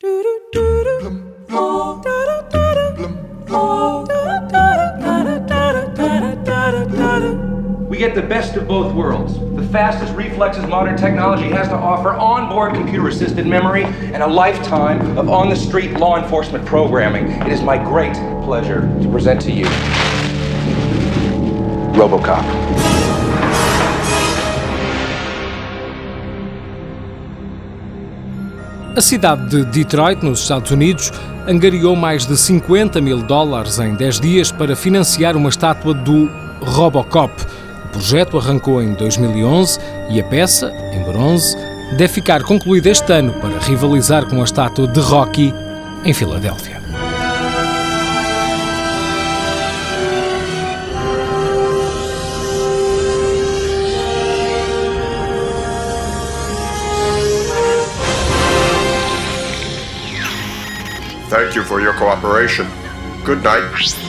We get the best of both worlds. The fastest reflexes modern technology has to offer, onboard computer assisted memory, and a lifetime of on the street law enforcement programming. It is my great pleasure to present to you Robocop. A cidade de Detroit, nos Estados Unidos, angariou mais de 50 mil dólares em 10 dias para financiar uma estátua do Robocop. O projeto arrancou em 2011 e a peça, em bronze, deve ficar concluída este ano para rivalizar com a estátua de Rocky em Filadélfia. Thank you for your cooperation. Good night.